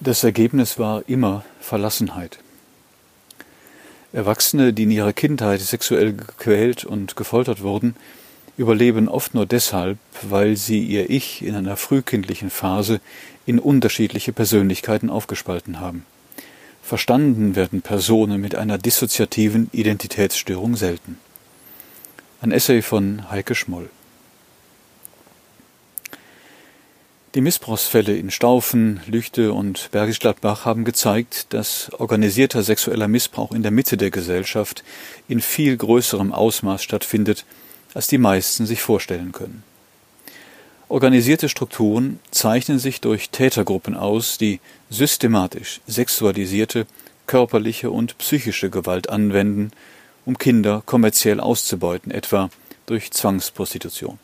Das Ergebnis war immer Verlassenheit. Erwachsene, die in ihrer Kindheit sexuell gequält und gefoltert wurden, überleben oft nur deshalb, weil sie ihr Ich in einer frühkindlichen Phase in unterschiedliche Persönlichkeiten aufgespalten haben. Verstanden werden Personen mit einer dissoziativen Identitätsstörung selten. Ein Essay von Heike Schmoll. Die Missbrauchsfälle in Staufen, Lüchte und Bergisch Gladbach haben gezeigt, dass organisierter sexueller Missbrauch in der Mitte der Gesellschaft in viel größerem Ausmaß stattfindet, als die meisten sich vorstellen können. Organisierte Strukturen zeichnen sich durch Tätergruppen aus, die systematisch sexualisierte, körperliche und psychische Gewalt anwenden, um Kinder kommerziell auszubeuten, etwa durch Zwangsprostitution.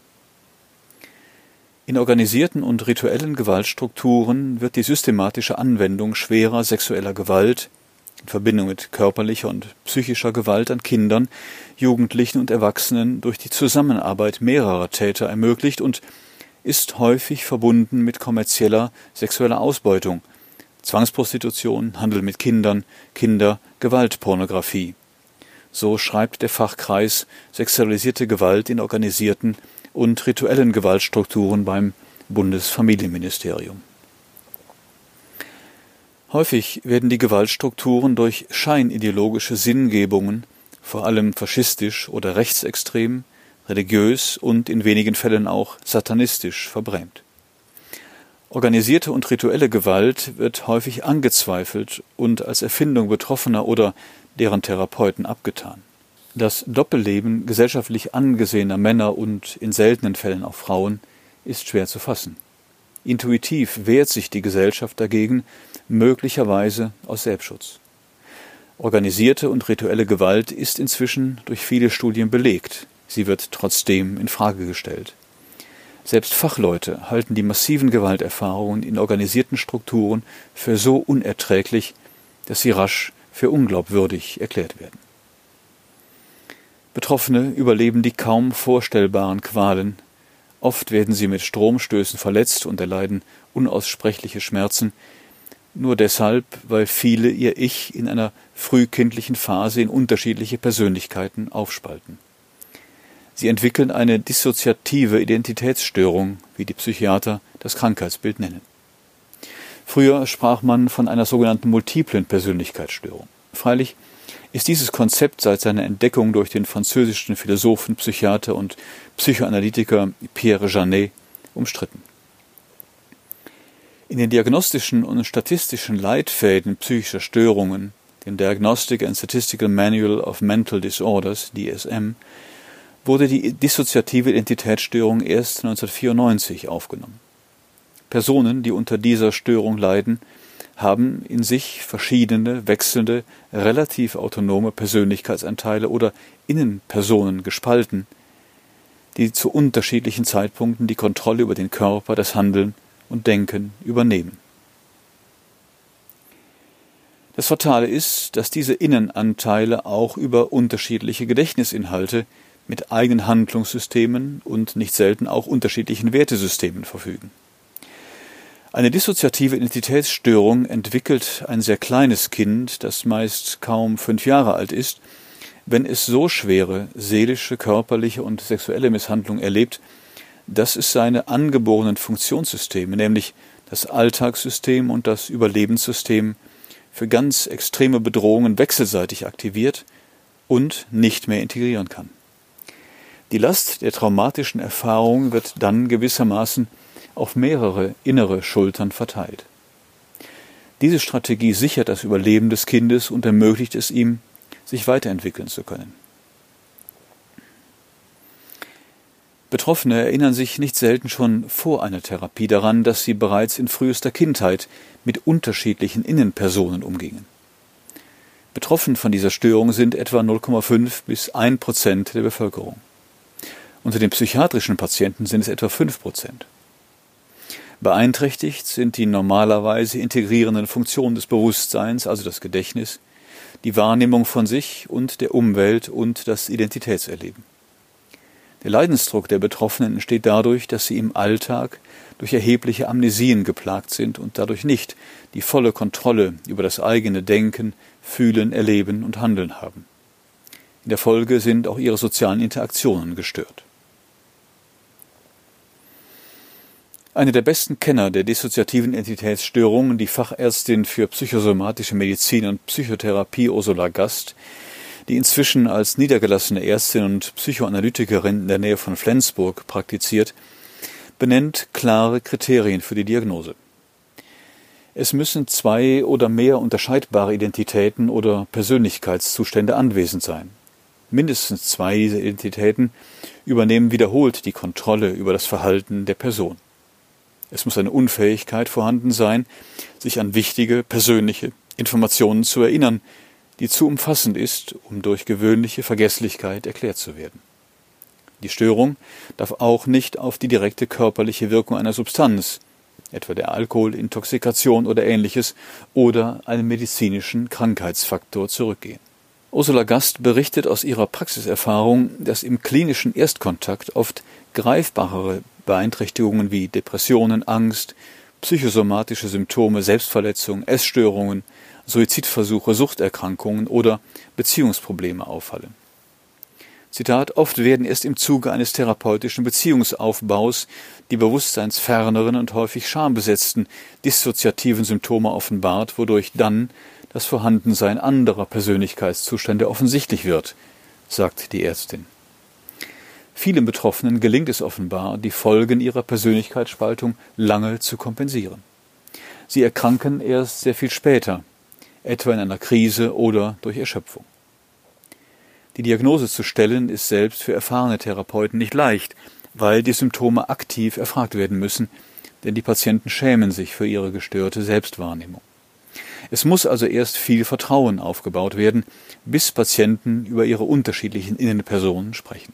In organisierten und rituellen Gewaltstrukturen wird die systematische Anwendung schwerer sexueller Gewalt in Verbindung mit körperlicher und psychischer Gewalt an Kindern, Jugendlichen und Erwachsenen durch die Zusammenarbeit mehrerer Täter ermöglicht und ist häufig verbunden mit kommerzieller sexueller Ausbeutung, Zwangsprostitution, Handel mit Kindern, Kinder, Gewaltpornografie. So schreibt der Fachkreis Sexualisierte Gewalt in organisierten und rituellen Gewaltstrukturen beim Bundesfamilienministerium. Häufig werden die Gewaltstrukturen durch scheinideologische Sinngebungen, vor allem faschistisch oder rechtsextrem, religiös und in wenigen Fällen auch satanistisch verbrämt. Organisierte und rituelle Gewalt wird häufig angezweifelt und als Erfindung Betroffener oder deren Therapeuten abgetan. Das Doppelleben gesellschaftlich angesehener Männer und in seltenen Fällen auch Frauen ist schwer zu fassen. Intuitiv wehrt sich die Gesellschaft dagegen, möglicherweise aus Selbstschutz. Organisierte und rituelle Gewalt ist inzwischen durch viele Studien belegt. Sie wird trotzdem in Frage gestellt. Selbst Fachleute halten die massiven Gewalterfahrungen in organisierten Strukturen für so unerträglich, dass sie rasch für unglaubwürdig erklärt werden. Betroffene überleben die kaum vorstellbaren Qualen. Oft werden sie mit Stromstößen verletzt und erleiden unaussprechliche Schmerzen, nur deshalb, weil viele ihr Ich in einer frühkindlichen Phase in unterschiedliche Persönlichkeiten aufspalten. Sie entwickeln eine dissoziative Identitätsstörung, wie die Psychiater das Krankheitsbild nennen. Früher sprach man von einer sogenannten multiplen Persönlichkeitsstörung. Freilich ist dieses Konzept seit seiner Entdeckung durch den französischen Philosophen, Psychiater und Psychoanalytiker Pierre Janet umstritten. In den diagnostischen und statistischen Leitfäden psychischer Störungen, dem Diagnostic and Statistical Manual of Mental Disorders, DSM, wurde die dissoziative Identitätsstörung erst 1994 aufgenommen. Personen, die unter dieser Störung leiden, haben in sich verschiedene, wechselnde, relativ autonome Persönlichkeitsanteile oder Innenpersonen gespalten, die zu unterschiedlichen Zeitpunkten die Kontrolle über den Körper, das Handeln und Denken übernehmen. Das Fatale ist, dass diese Innenanteile auch über unterschiedliche Gedächtnisinhalte mit eigenen Handlungssystemen und nicht selten auch unterschiedlichen Wertesystemen verfügen. Eine dissoziative Identitätsstörung entwickelt ein sehr kleines Kind, das meist kaum fünf Jahre alt ist, wenn es so schwere seelische, körperliche und sexuelle Misshandlung erlebt, dass es seine angeborenen Funktionssysteme, nämlich das Alltagssystem und das Überlebenssystem, für ganz extreme Bedrohungen wechselseitig aktiviert und nicht mehr integrieren kann. Die Last der traumatischen Erfahrung wird dann gewissermaßen auf mehrere innere Schultern verteilt. Diese Strategie sichert das Überleben des Kindes und ermöglicht es ihm, sich weiterentwickeln zu können. Betroffene erinnern sich nicht selten schon vor einer Therapie daran, dass sie bereits in frühester Kindheit mit unterschiedlichen Innenpersonen umgingen. Betroffen von dieser Störung sind etwa 0,5 bis 1 Prozent der Bevölkerung. Unter den psychiatrischen Patienten sind es etwa 5 Prozent. Beeinträchtigt sind die normalerweise integrierenden Funktionen des Bewusstseins, also das Gedächtnis, die Wahrnehmung von sich und der Umwelt und das Identitätserleben. Der Leidensdruck der Betroffenen entsteht dadurch, dass sie im Alltag durch erhebliche Amnesien geplagt sind und dadurch nicht die volle Kontrolle über das eigene Denken, Fühlen, Erleben und Handeln haben. In der Folge sind auch ihre sozialen Interaktionen gestört. Eine der besten Kenner der dissoziativen Identitätsstörungen, die Fachärztin für psychosomatische Medizin und Psychotherapie Ursula Gast, die inzwischen als niedergelassene Ärztin und Psychoanalytikerin in der Nähe von Flensburg praktiziert, benennt klare Kriterien für die Diagnose. Es müssen zwei oder mehr unterscheidbare Identitäten oder Persönlichkeitszustände anwesend sein. Mindestens zwei dieser Identitäten übernehmen wiederholt die Kontrolle über das Verhalten der Person. Es muss eine Unfähigkeit vorhanden sein, sich an wichtige persönliche Informationen zu erinnern, die zu umfassend ist, um durch gewöhnliche Vergesslichkeit erklärt zu werden. Die Störung darf auch nicht auf die direkte körperliche Wirkung einer Substanz, etwa der Alkoholintoxikation oder ähnliches, oder einen medizinischen Krankheitsfaktor zurückgehen. Ursula Gast berichtet aus ihrer Praxiserfahrung, dass im klinischen Erstkontakt oft greifbarere Beeinträchtigungen wie Depressionen, Angst, psychosomatische Symptome, Selbstverletzung, Essstörungen, Suizidversuche, Suchterkrankungen oder Beziehungsprobleme auffallen. Zitat, oft werden erst im Zuge eines therapeutischen Beziehungsaufbaus die bewusstseinsferneren und häufig schambesetzten dissoziativen Symptome offenbart, wodurch dann das Vorhandensein anderer Persönlichkeitszustände offensichtlich wird, sagt die Ärztin. Vielen Betroffenen gelingt es offenbar, die Folgen ihrer Persönlichkeitsspaltung lange zu kompensieren. Sie erkranken erst sehr viel später, etwa in einer Krise oder durch Erschöpfung. Die Diagnose zu stellen ist selbst für erfahrene Therapeuten nicht leicht, weil die Symptome aktiv erfragt werden müssen, denn die Patienten schämen sich für ihre gestörte Selbstwahrnehmung. Es muss also erst viel Vertrauen aufgebaut werden, bis Patienten über ihre unterschiedlichen Innenpersonen sprechen.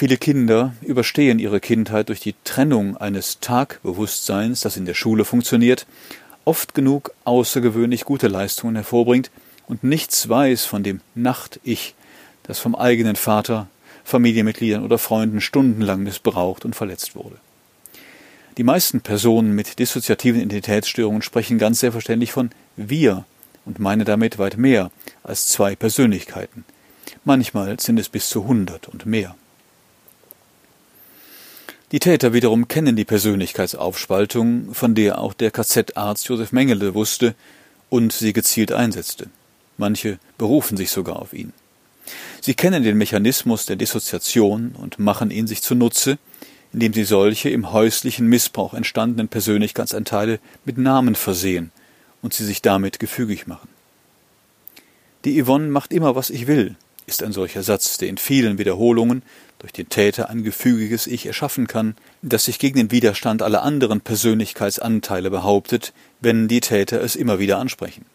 Viele Kinder überstehen ihre Kindheit durch die Trennung eines Tagbewusstseins, das in der Schule funktioniert, oft genug außergewöhnlich gute Leistungen hervorbringt und nichts weiß von dem Nacht-Ich, das vom eigenen Vater, Familienmitgliedern oder Freunden stundenlang missbraucht und verletzt wurde. Die meisten Personen mit dissoziativen Identitätsstörungen sprechen ganz selbstverständlich von wir und meinen damit weit mehr als zwei Persönlichkeiten. Manchmal sind es bis zu hundert und mehr. Die Täter wiederum kennen die Persönlichkeitsaufspaltung, von der auch der KZ-Arzt Josef Mengele wusste und sie gezielt einsetzte. Manche berufen sich sogar auf ihn. Sie kennen den Mechanismus der Dissoziation und machen ihn sich zunutze, indem sie solche im häuslichen Missbrauch entstandenen Persönlichkeitsanteile mit Namen versehen und sie sich damit gefügig machen. Die Yvonne macht immer, was ich will, ist ein solcher Satz, der in vielen Wiederholungen durch den Täter ein gefügiges Ich erschaffen kann, das sich gegen den Widerstand aller anderen Persönlichkeitsanteile behauptet, wenn die Täter es immer wieder ansprechen.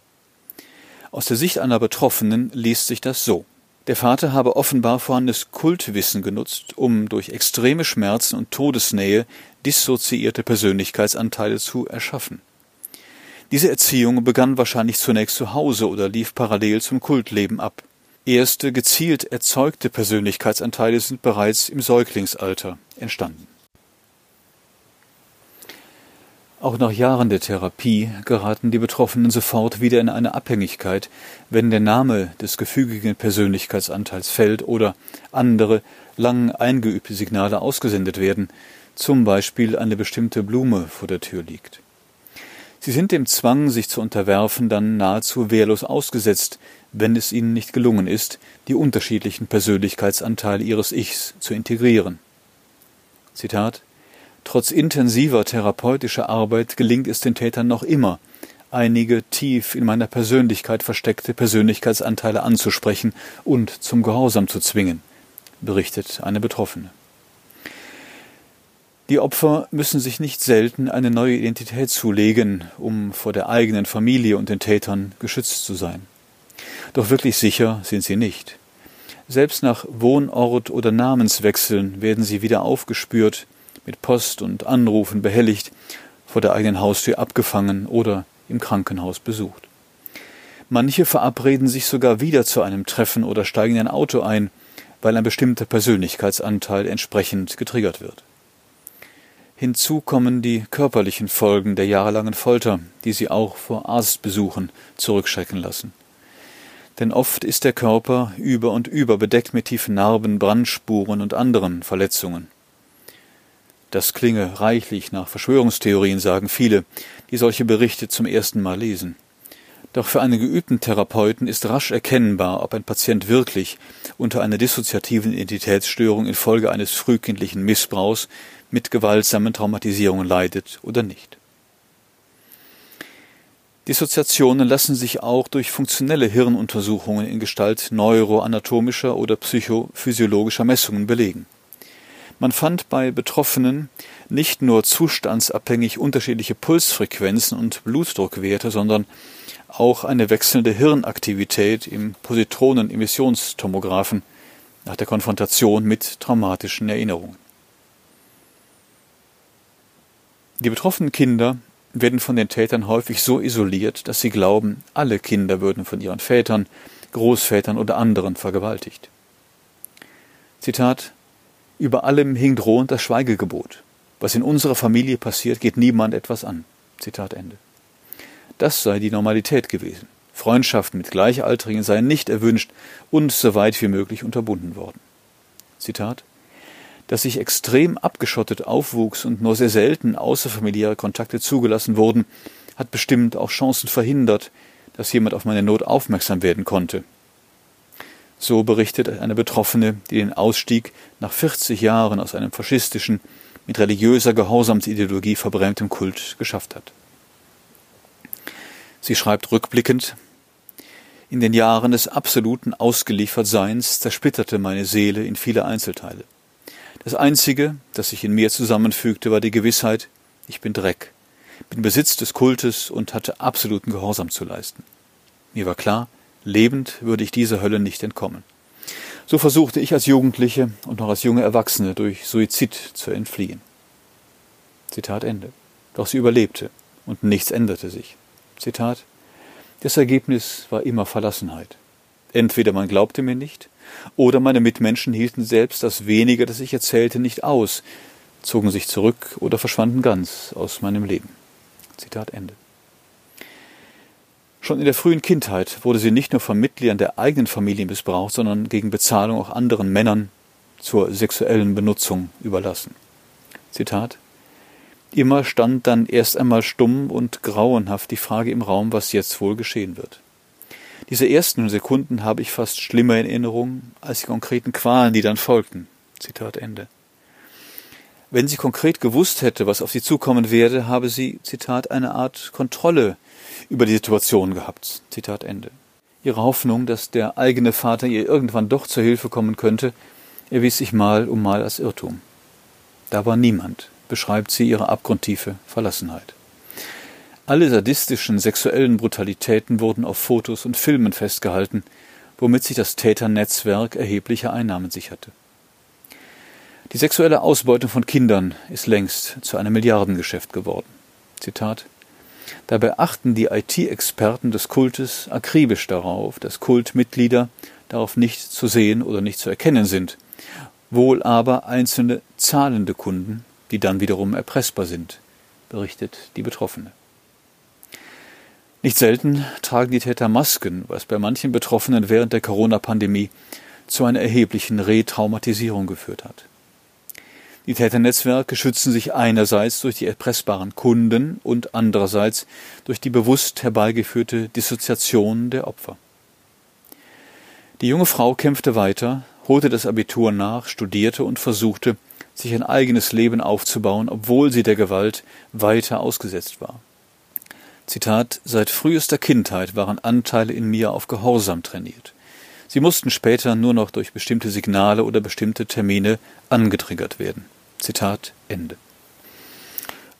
Aus der Sicht einer Betroffenen liest sich das so. Der Vater habe offenbar vorhandenes Kultwissen genutzt, um durch extreme Schmerzen und Todesnähe dissoziierte Persönlichkeitsanteile zu erschaffen. Diese Erziehung begann wahrscheinlich zunächst zu Hause oder lief parallel zum Kultleben ab. Erste gezielt erzeugte Persönlichkeitsanteile sind bereits im Säuglingsalter entstanden. Auch nach Jahren der Therapie geraten die Betroffenen sofort wieder in eine Abhängigkeit, wenn der Name des gefügigen Persönlichkeitsanteils fällt oder andere lang eingeübte Signale ausgesendet werden, zum Beispiel eine bestimmte Blume vor der Tür liegt. Sie sind dem Zwang, sich zu unterwerfen, dann nahezu wehrlos ausgesetzt, wenn es ihnen nicht gelungen ist, die unterschiedlichen Persönlichkeitsanteile ihres Ichs zu integrieren. Zitat Trotz intensiver therapeutischer Arbeit gelingt es den Tätern noch immer, einige tief in meiner Persönlichkeit versteckte Persönlichkeitsanteile anzusprechen und zum Gehorsam zu zwingen, berichtet eine Betroffene. Die Opfer müssen sich nicht selten eine neue Identität zulegen, um vor der eigenen Familie und den Tätern geschützt zu sein. Doch wirklich sicher sind sie nicht. Selbst nach Wohnort oder Namenswechseln werden sie wieder aufgespürt, mit Post und Anrufen behelligt, vor der eigenen Haustür abgefangen oder im Krankenhaus besucht. Manche verabreden sich sogar wieder zu einem Treffen oder steigen in ein Auto ein, weil ein bestimmter Persönlichkeitsanteil entsprechend getriggert wird. Hinzu kommen die körperlichen Folgen der jahrelangen Folter, die sie auch vor Arztbesuchen zurückschrecken lassen. Denn oft ist der Körper über und über bedeckt mit tiefen Narben, Brandspuren und anderen Verletzungen. Das klinge reichlich nach Verschwörungstheorien, sagen viele, die solche Berichte zum ersten Mal lesen. Doch für einen geübten Therapeuten ist rasch erkennbar, ob ein Patient wirklich unter einer dissoziativen Identitätsstörung infolge eines frühkindlichen Missbrauchs mit gewaltsamen Traumatisierungen leidet oder nicht. Dissoziationen lassen sich auch durch funktionelle Hirnuntersuchungen in Gestalt neuroanatomischer oder psychophysiologischer Messungen belegen. Man fand bei Betroffenen nicht nur zustandsabhängig unterschiedliche Pulsfrequenzen und Blutdruckwerte, sondern auch eine wechselnde Hirnaktivität im Positronenemissionstomografen nach der Konfrontation mit traumatischen Erinnerungen. Die betroffenen Kinder werden von den Tätern häufig so isoliert, dass sie glauben, alle Kinder würden von ihren Vätern, Großvätern oder anderen vergewaltigt. Zitat Über allem hing drohend das Schweigegebot. Was in unserer Familie passiert, geht niemand etwas an. Zitat Ende. Das sei die Normalität gewesen. Freundschaften mit Gleichaltrigen seien nicht erwünscht und so weit wie möglich unterbunden worden. Zitat dass ich extrem abgeschottet aufwuchs und nur sehr selten außerfamiliäre Kontakte zugelassen wurden, hat bestimmt auch Chancen verhindert, dass jemand auf meine Not aufmerksam werden konnte. So berichtet eine Betroffene, die den Ausstieg nach 40 Jahren aus einem faschistischen, mit religiöser Gehorsamsideologie verbrämtem Kult geschafft hat. Sie schreibt rückblickend, in den Jahren des absoluten Ausgeliefertseins zersplitterte meine Seele in viele Einzelteile. Das Einzige, das sich in mir zusammenfügte, war die Gewissheit, ich bin Dreck, bin Besitz des Kultes und hatte absoluten Gehorsam zu leisten. Mir war klar, lebend würde ich dieser Hölle nicht entkommen. So versuchte ich als Jugendliche und noch als junge Erwachsene durch Suizid zu entfliehen. Zitat Ende. Doch sie überlebte und nichts änderte sich. Zitat Das Ergebnis war immer Verlassenheit. Entweder man glaubte mir nicht, oder meine Mitmenschen hielten selbst das wenige, das ich erzählte, nicht aus, zogen sich zurück oder verschwanden ganz aus meinem Leben. Zitat Ende. Schon in der frühen Kindheit wurde sie nicht nur von Mitgliedern der eigenen Familie missbraucht, sondern gegen Bezahlung auch anderen Männern zur sexuellen Benutzung überlassen. Zitat Immer stand dann erst einmal stumm und grauenhaft die Frage im Raum, was jetzt wohl geschehen wird. Diese ersten Sekunden habe ich fast schlimmer in Erinnerung als die konkreten Qualen, die dann folgten. Zitat Ende. Wenn sie konkret gewusst hätte, was auf sie zukommen werde, habe sie, Zitat, eine Art Kontrolle über die Situation gehabt. Zitat Ende. Ihre Hoffnung, dass der eigene Vater ihr irgendwann doch zur Hilfe kommen könnte, erwies sich mal um mal als Irrtum. Da war niemand, beschreibt sie ihre abgrundtiefe Verlassenheit. Alle sadistischen sexuellen Brutalitäten wurden auf Fotos und Filmen festgehalten, womit sich das Täternetzwerk erhebliche Einnahmen sicherte. Die sexuelle Ausbeutung von Kindern ist längst zu einem Milliardengeschäft geworden. Zitat Dabei achten die IT-Experten des Kultes akribisch darauf, dass Kultmitglieder darauf nicht zu sehen oder nicht zu erkennen sind, wohl aber einzelne zahlende Kunden, die dann wiederum erpressbar sind, berichtet die Betroffene. Nicht selten tragen die Täter Masken, was bei manchen Betroffenen während der Corona-Pandemie zu einer erheblichen Retraumatisierung geführt hat. Die Täternetzwerke schützen sich einerseits durch die erpressbaren Kunden und andererseits durch die bewusst herbeigeführte Dissoziation der Opfer. Die junge Frau kämpfte weiter, holte das Abitur nach, studierte und versuchte, sich ein eigenes Leben aufzubauen, obwohl sie der Gewalt weiter ausgesetzt war. Zitat, seit frühester Kindheit waren Anteile in mir auf Gehorsam trainiert. Sie mussten später nur noch durch bestimmte Signale oder bestimmte Termine angetriggert werden. Zitat Ende.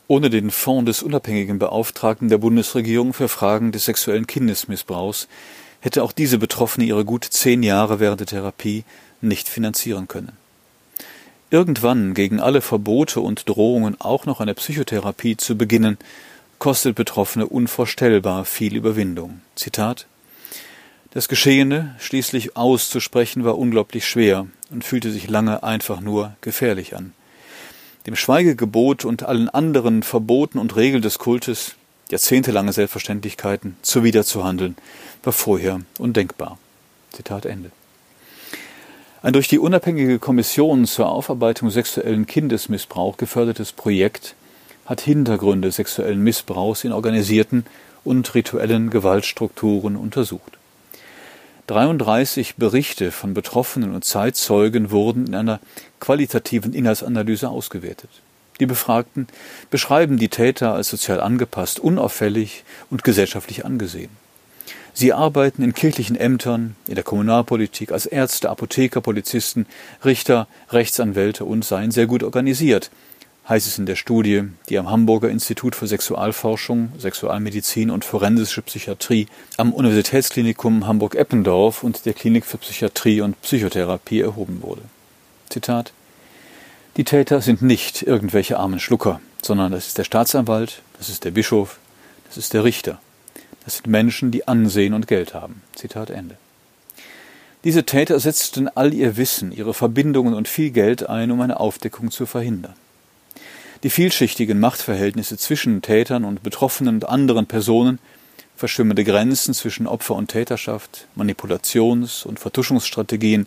Ohne den Fonds des unabhängigen Beauftragten der Bundesregierung für Fragen des sexuellen Kindesmissbrauchs hätte auch diese Betroffene ihre gut zehn Jahre während der Therapie nicht finanzieren können. Irgendwann gegen alle Verbote und Drohungen auch noch eine Psychotherapie zu beginnen, kostet Betroffene unvorstellbar viel Überwindung. Zitat Das Geschehene schließlich auszusprechen war unglaublich schwer und fühlte sich lange einfach nur gefährlich an. Dem Schweigegebot und allen anderen Verboten und Regeln des Kultes, jahrzehntelange Selbstverständlichkeiten, zuwiderzuhandeln, war vorher undenkbar. Zitat Ende. Ein durch die unabhängige Kommission zur Aufarbeitung sexuellen Kindesmissbrauch gefördertes Projekt hat Hintergründe sexuellen Missbrauchs in organisierten und rituellen Gewaltstrukturen untersucht. 33 Berichte von Betroffenen und Zeitzeugen wurden in einer qualitativen Inhaltsanalyse ausgewertet. Die Befragten beschreiben die Täter als sozial angepasst, unauffällig und gesellschaftlich angesehen. Sie arbeiten in kirchlichen Ämtern, in der Kommunalpolitik, als Ärzte, Apotheker, Polizisten, Richter, Rechtsanwälte und seien sehr gut organisiert, heißt es in der Studie, die am Hamburger Institut für Sexualforschung, Sexualmedizin und forensische Psychiatrie am Universitätsklinikum Hamburg-Eppendorf und der Klinik für Psychiatrie und Psychotherapie erhoben wurde. Zitat Die Täter sind nicht irgendwelche armen Schlucker, sondern das ist der Staatsanwalt, das ist der Bischof, das ist der Richter. Das sind Menschen, die Ansehen und Geld haben. Zitat Ende. Diese Täter setzten all ihr Wissen, ihre Verbindungen und viel Geld ein, um eine Aufdeckung zu verhindern. Die vielschichtigen Machtverhältnisse zwischen Tätern und Betroffenen und anderen Personen, verschwimmende Grenzen zwischen Opfer und Täterschaft, Manipulations- und Vertuschungsstrategien,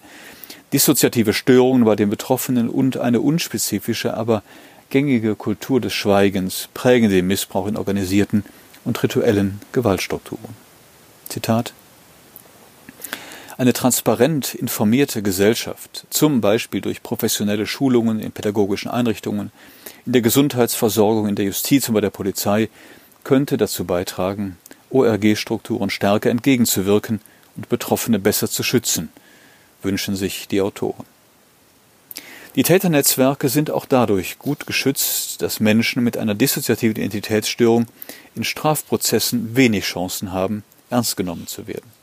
dissoziative Störungen bei den Betroffenen und eine unspezifische, aber gängige Kultur des Schweigens prägen den Missbrauch in organisierten und rituellen Gewaltstrukturen. Zitat eine transparent informierte Gesellschaft, zum Beispiel durch professionelle Schulungen in pädagogischen Einrichtungen, in der Gesundheitsversorgung, in der Justiz und bei der Polizei, könnte dazu beitragen, ORG-Strukturen stärker entgegenzuwirken und Betroffene besser zu schützen, wünschen sich die Autoren. Die Täternetzwerke sind auch dadurch gut geschützt, dass Menschen mit einer dissoziativen Identitätsstörung in Strafprozessen wenig Chancen haben, ernst genommen zu werden.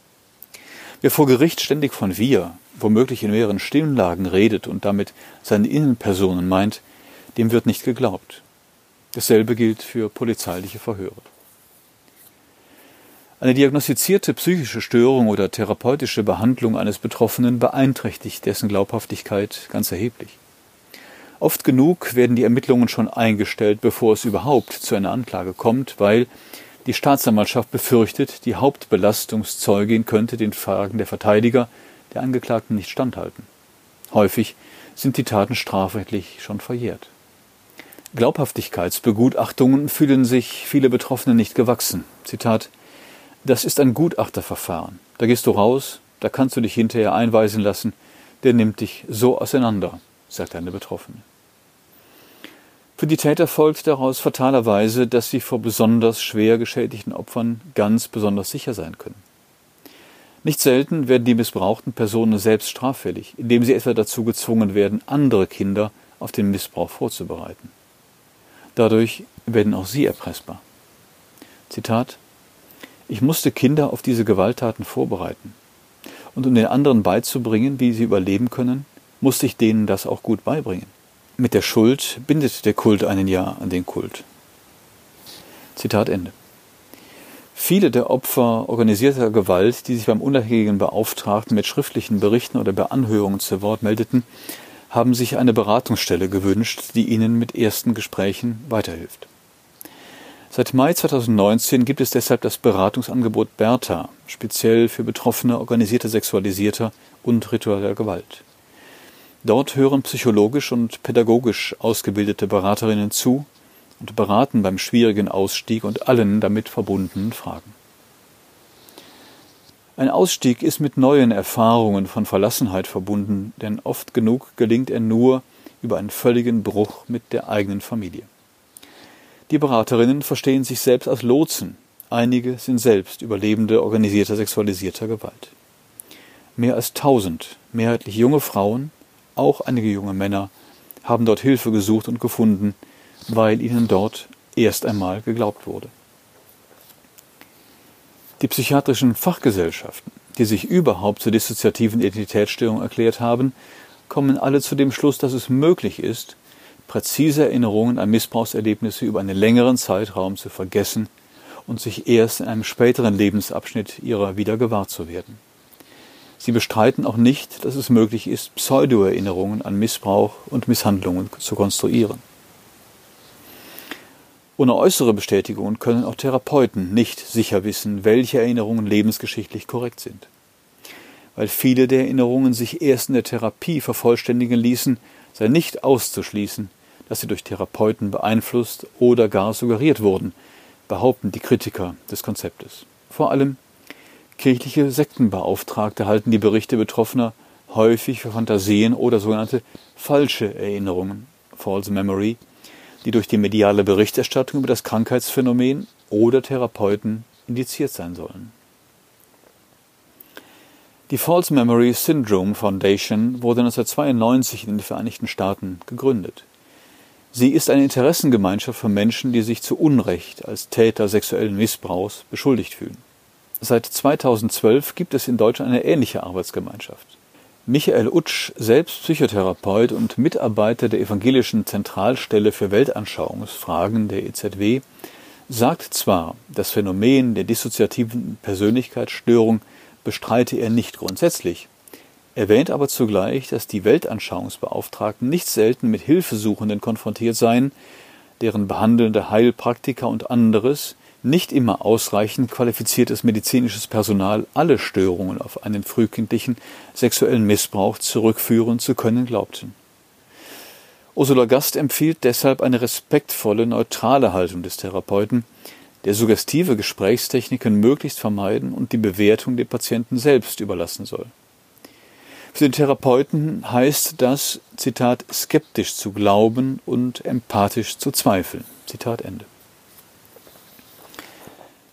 Wer vor Gericht ständig von wir, womöglich in mehreren Stimmlagen redet und damit seine Innenpersonen meint, dem wird nicht geglaubt. Dasselbe gilt für polizeiliche Verhöre. Eine diagnostizierte psychische Störung oder therapeutische Behandlung eines Betroffenen beeinträchtigt dessen Glaubhaftigkeit ganz erheblich. Oft genug werden die Ermittlungen schon eingestellt, bevor es überhaupt zu einer Anklage kommt, weil die Staatsanwaltschaft befürchtet, die Hauptbelastungszeugin könnte den Fragen der Verteidiger der Angeklagten nicht standhalten. Häufig sind die Taten strafrechtlich schon verjährt. Glaubhaftigkeitsbegutachtungen fühlen sich viele Betroffene nicht gewachsen. Zitat Das ist ein Gutachterverfahren. Da gehst du raus, da kannst du dich hinterher einweisen lassen, der nimmt dich so auseinander, sagt eine Betroffene. Für die Täter folgt daraus fatalerweise, dass sie vor besonders schwer geschädigten Opfern ganz besonders sicher sein können. Nicht selten werden die missbrauchten Personen selbst straffällig, indem sie etwa dazu gezwungen werden, andere Kinder auf den Missbrauch vorzubereiten. Dadurch werden auch sie erpressbar. Zitat Ich musste Kinder auf diese Gewalttaten vorbereiten. Und um den anderen beizubringen, wie sie überleben können, musste ich denen das auch gut beibringen. Mit der Schuld bindet der Kult einen ja an den Kult. Zitat Ende. Viele der Opfer organisierter Gewalt, die sich beim unabhängigen Beauftragten mit schriftlichen Berichten oder bei Anhörungen zu Wort meldeten, haben sich eine Beratungsstelle gewünscht, die ihnen mit ersten Gesprächen weiterhilft. Seit Mai 2019 gibt es deshalb das Beratungsangebot Bertha, speziell für Betroffene organisierter sexualisierter und ritueller Gewalt. Dort hören psychologisch und pädagogisch ausgebildete Beraterinnen zu und beraten beim schwierigen Ausstieg und allen damit verbundenen Fragen. Ein Ausstieg ist mit neuen Erfahrungen von Verlassenheit verbunden, denn oft genug gelingt er nur über einen völligen Bruch mit der eigenen Familie. Die Beraterinnen verstehen sich selbst als Lotsen, einige sind selbst Überlebende organisierter sexualisierter Gewalt. Mehr als tausend, mehrheitlich junge Frauen, auch einige junge Männer haben dort Hilfe gesucht und gefunden, weil ihnen dort erst einmal geglaubt wurde. Die psychiatrischen Fachgesellschaften, die sich überhaupt zur dissoziativen Identitätsstörung erklärt haben, kommen alle zu dem Schluss, dass es möglich ist, präzise Erinnerungen an Missbrauchserlebnisse über einen längeren Zeitraum zu vergessen und sich erst in einem späteren Lebensabschnitt ihrer wieder gewahr zu werden. Sie bestreiten auch nicht, dass es möglich ist, Pseudo-Erinnerungen an Missbrauch und Misshandlungen zu konstruieren. Ohne äußere Bestätigungen können auch Therapeuten nicht sicher wissen, welche Erinnerungen lebensgeschichtlich korrekt sind. Weil viele der Erinnerungen sich erst in der Therapie vervollständigen ließen, sei nicht auszuschließen, dass sie durch Therapeuten beeinflusst oder gar suggeriert wurden, behaupten die Kritiker des Konzeptes. Vor allem kirchliche Sektenbeauftragte halten die Berichte Betroffener häufig für Fantasien oder sogenannte falsche Erinnerungen, false memory, die durch die mediale Berichterstattung über das Krankheitsphänomen oder Therapeuten indiziert sein sollen. Die False Memory Syndrome Foundation wurde 1992 in den Vereinigten Staaten gegründet. Sie ist eine Interessengemeinschaft von Menschen, die sich zu Unrecht als Täter sexuellen Missbrauchs beschuldigt fühlen. Seit 2012 gibt es in Deutschland eine ähnliche Arbeitsgemeinschaft. Michael Utsch, selbst Psychotherapeut und Mitarbeiter der Evangelischen Zentralstelle für Weltanschauungsfragen der EZW, sagt zwar, das Phänomen der dissoziativen Persönlichkeitsstörung bestreite er nicht grundsätzlich, erwähnt aber zugleich, dass die Weltanschauungsbeauftragten nicht selten mit Hilfesuchenden konfrontiert seien, deren behandelnde Heilpraktiker und anderes nicht immer ausreichend qualifiziertes medizinisches Personal alle Störungen auf einen frühkindlichen sexuellen Missbrauch zurückführen zu können glaubten. Ursula Gast empfiehlt deshalb eine respektvolle, neutrale Haltung des Therapeuten, der suggestive Gesprächstechniken möglichst vermeiden und die Bewertung dem Patienten selbst überlassen soll. Für den Therapeuten heißt das, Zitat, skeptisch zu glauben und empathisch zu zweifeln. Zitat Ende.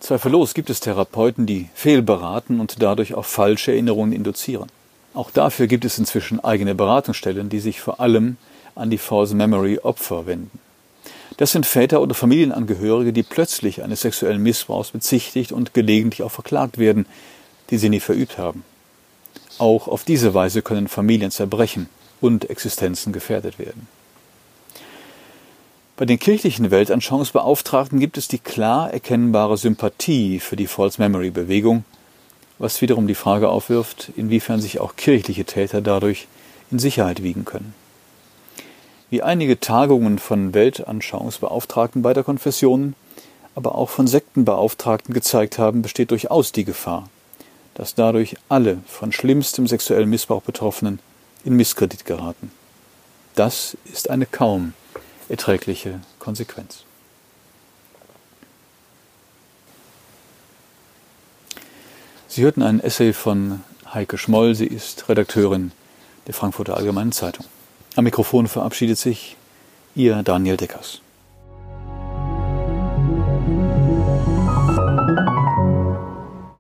Zweifellos gibt es Therapeuten, die fehlberaten und dadurch auch falsche Erinnerungen induzieren. Auch dafür gibt es inzwischen eigene Beratungsstellen, die sich vor allem an die False Memory Opfer wenden. Das sind Väter oder Familienangehörige, die plötzlich eines sexuellen Missbrauchs bezichtigt und gelegentlich auch verklagt werden, die sie nie verübt haben. Auch auf diese Weise können Familien zerbrechen und Existenzen gefährdet werden. Bei den kirchlichen Weltanschauungsbeauftragten gibt es die klar erkennbare Sympathie für die False Memory Bewegung, was wiederum die Frage aufwirft, inwiefern sich auch kirchliche Täter dadurch in Sicherheit wiegen können. Wie einige Tagungen von Weltanschauungsbeauftragten beider Konfessionen, aber auch von Sektenbeauftragten gezeigt haben, besteht durchaus die Gefahr, dass dadurch alle von schlimmstem sexuellen Missbrauch Betroffenen in Misskredit geraten. Das ist eine kaum erträgliche Konsequenz. Sie hörten einen Essay von Heike Schmoll, sie ist Redakteurin der Frankfurter Allgemeinen Zeitung. Am Mikrofon verabschiedet sich Ihr Daniel Deckers.